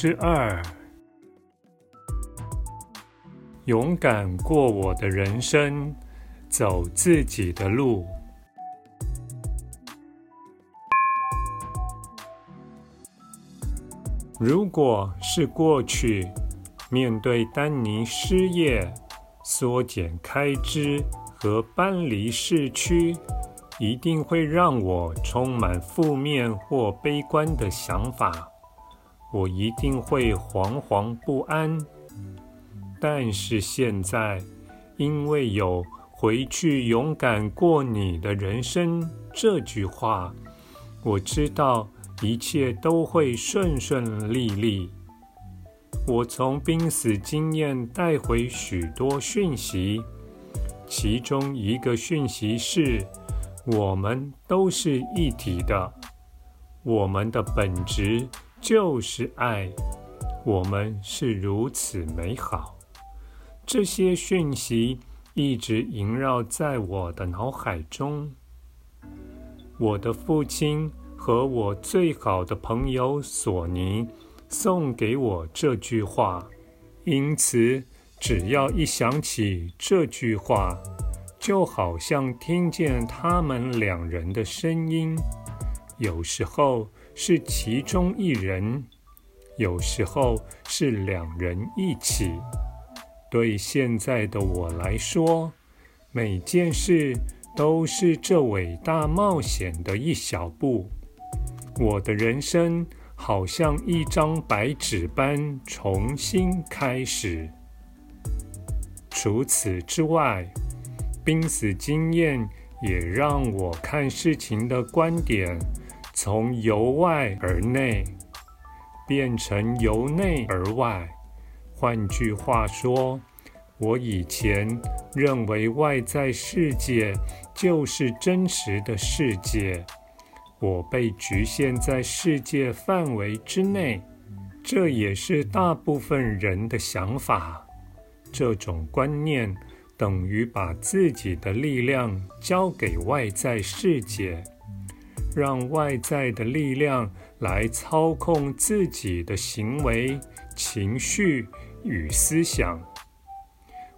之二，勇敢过我的人生，走自己的路。如果是过去，面对丹尼失业、缩减开支和搬离市区，一定会让我充满负面或悲观的想法。我一定会惶惶不安，但是现在，因为有“回去勇敢过你的人生”这句话，我知道一切都会顺顺利利。我从濒死经验带回许多讯息，其中一个讯息是：我们都是一体的，我们的本质。就是爱，我们是如此美好。这些讯息一直萦绕在我的脑海中。我的父亲和我最好的朋友索尼送给我这句话，因此只要一想起这句话，就好像听见他们两人的声音。有时候。是其中一人，有时候是两人一起。对现在的我来说，每件事都是这伟大冒险的一小步。我的人生好像一张白纸般重新开始。除此之外，濒死经验也让我看事情的观点。从由外而内变成由内而外。换句话说，我以前认为外在世界就是真实的世界，我被局限在世界范围之内，这也是大部分人的想法。这种观念等于把自己的力量交给外在世界。让外在的力量来操控自己的行为、情绪与思想。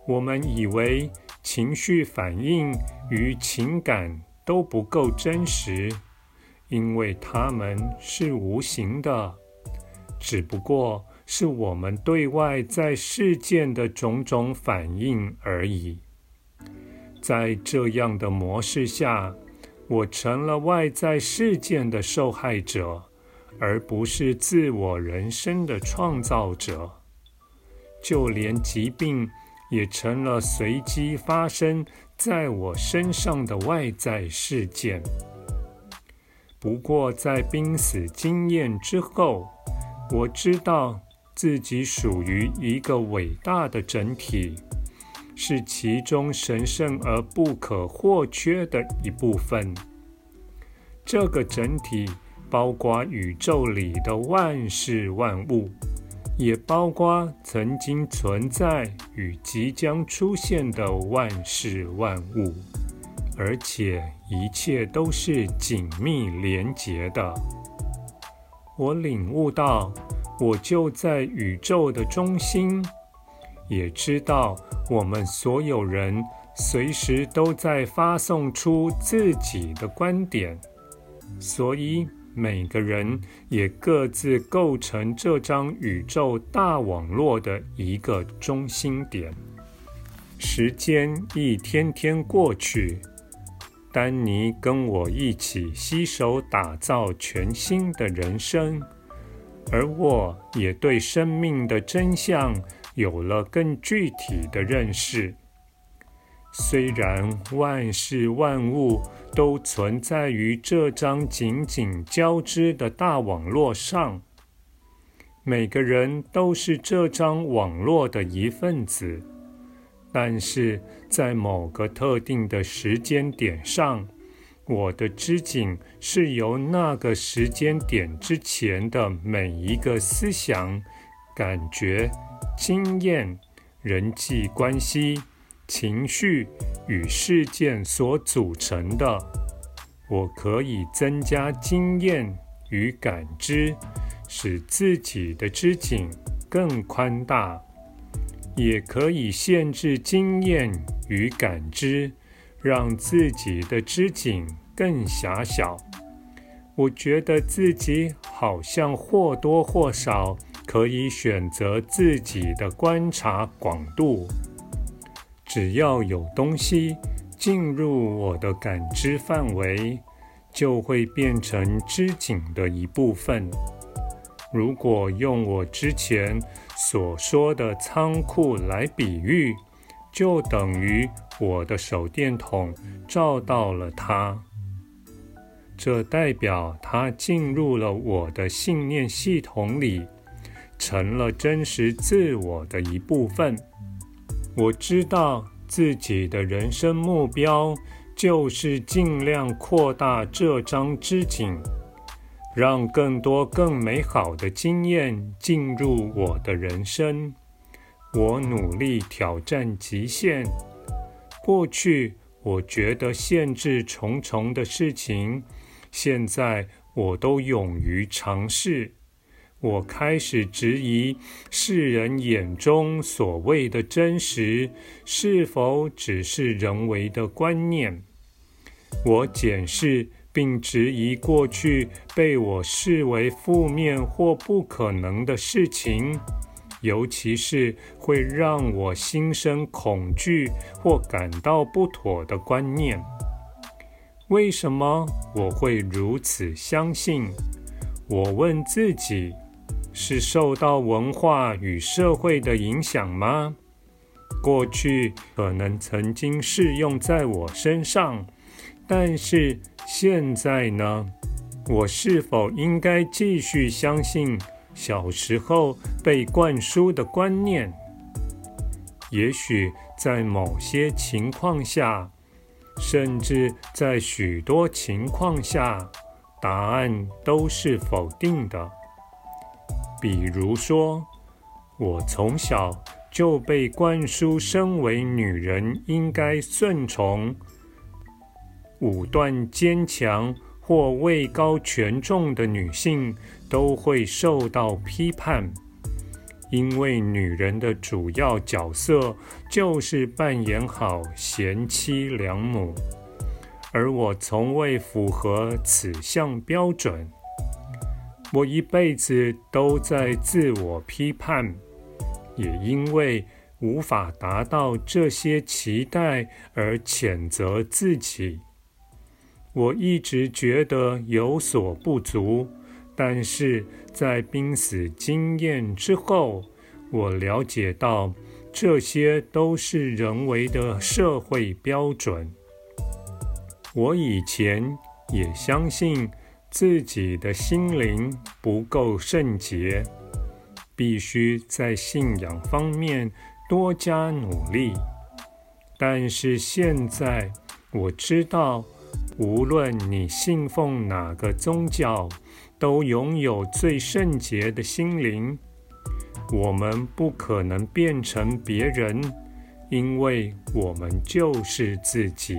我们以为情绪反应与情感都不够真实，因为它们是无形的，只不过是我们对外在事件的种种反应而已。在这样的模式下，我成了外在事件的受害者，而不是自我人生的创造者。就连疾病也成了随机发生在我身上的外在事件。不过，在濒死经验之后，我知道自己属于一个伟大的整体。是其中神圣而不可或缺的一部分。这个整体包括宇宙里的万事万物，也包括曾经存在与即将出现的万事万物，而且一切都是紧密连结的。我领悟到，我就在宇宙的中心，也知道。我们所有人随时都在发送出自己的观点，所以每个人也各自构成这张宇宙大网络的一个中心点。时间一天天过去，丹尼跟我一起携手打造全新的人生，而我也对生命的真相。有了更具体的认识。虽然万事万物都存在于这张紧紧交织的大网络上，每个人都是这张网络的一份子，但是在某个特定的时间点上，我的织锦是由那个时间点之前的每一个思想、感觉、经验、人际关系、情绪与事件所组成的。我可以增加经验与感知，使自己的织锦更宽大；也可以限制经验与感知，让自己的织锦。更狭小，我觉得自己好像或多或少可以选择自己的观察广度。只要有东西进入我的感知范围，就会变成织锦的一部分。如果用我之前所说的仓库来比喻，就等于我的手电筒照到了它。这代表它进入了我的信念系统里，成了真实自我的一部分。我知道自己的人生目标就是尽量扩大这张织锦，让更多更美好的经验进入我的人生。我努力挑战极限。过去我觉得限制重重的事情。现在我都勇于尝试，我开始质疑世人眼中所谓的真实是否只是人为的观念。我检视并质疑过去被我视为负面或不可能的事情，尤其是会让我心生恐惧或感到不妥的观念。为什么我会如此相信？我问自己：是受到文化与社会的影响吗？过去可能曾经适用在我身上，但是现在呢？我是否应该继续相信小时候被灌输的观念？也许在某些情况下。甚至在许多情况下，答案都是否定的。比如说，我从小就被灌输，身为女人应该顺从、武断、坚强或位高权重的女性都会受到批判。因为女人的主要角色就是扮演好贤妻良母，而我从未符合此项标准。我一辈子都在自我批判，也因为无法达到这些期待而谴责自己。我一直觉得有所不足。但是在濒死经验之后，我了解到这些都是人为的社会标准。我以前也相信自己的心灵不够圣洁，必须在信仰方面多加努力。但是现在我知道，无论你信奉哪个宗教，都拥有最圣洁的心灵。我们不可能变成别人，因为我们就是自己，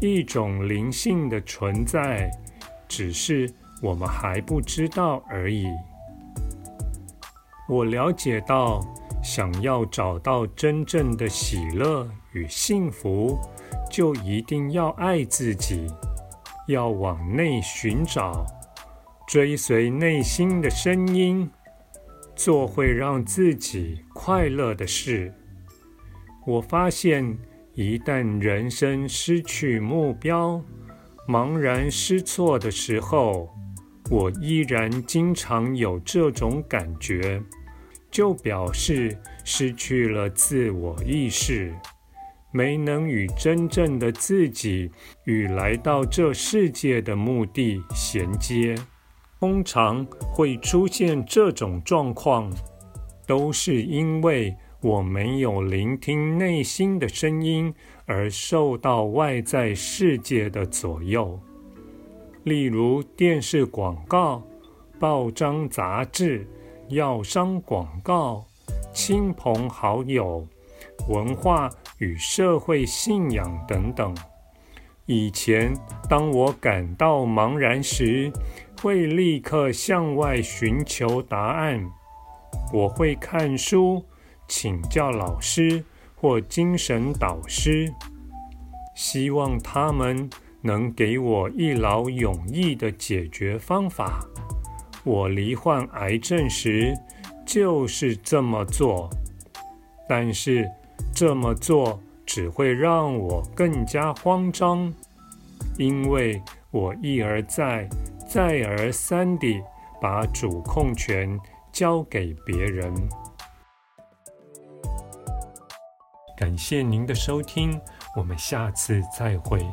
一种灵性的存在，只是我们还不知道而已。我了解到，想要找到真正的喜乐与幸福，就一定要爱自己，要往内寻找。追随内心的声音，做会让自己快乐的事。我发现，一旦人生失去目标、茫然失措的时候，我依然经常有这种感觉，就表示失去了自我意识，没能与真正的自己与来到这世界的目的衔接。通常会出现这种状况，都是因为我没有聆听内心的声音，而受到外在世界的左右。例如电视广告、报章杂志、药商广告、亲朋好友、文化与社会信仰等等。以前，当我感到茫然时，会立刻向外寻求答案。我会看书、请教老师或精神导师，希望他们能给我一劳永逸的解决方法。我罹患癌症时就是这么做，但是这么做，只会让我更加慌张，因为我一而再、再而三地把主控权交给别人。感谢您的收听，我们下次再会。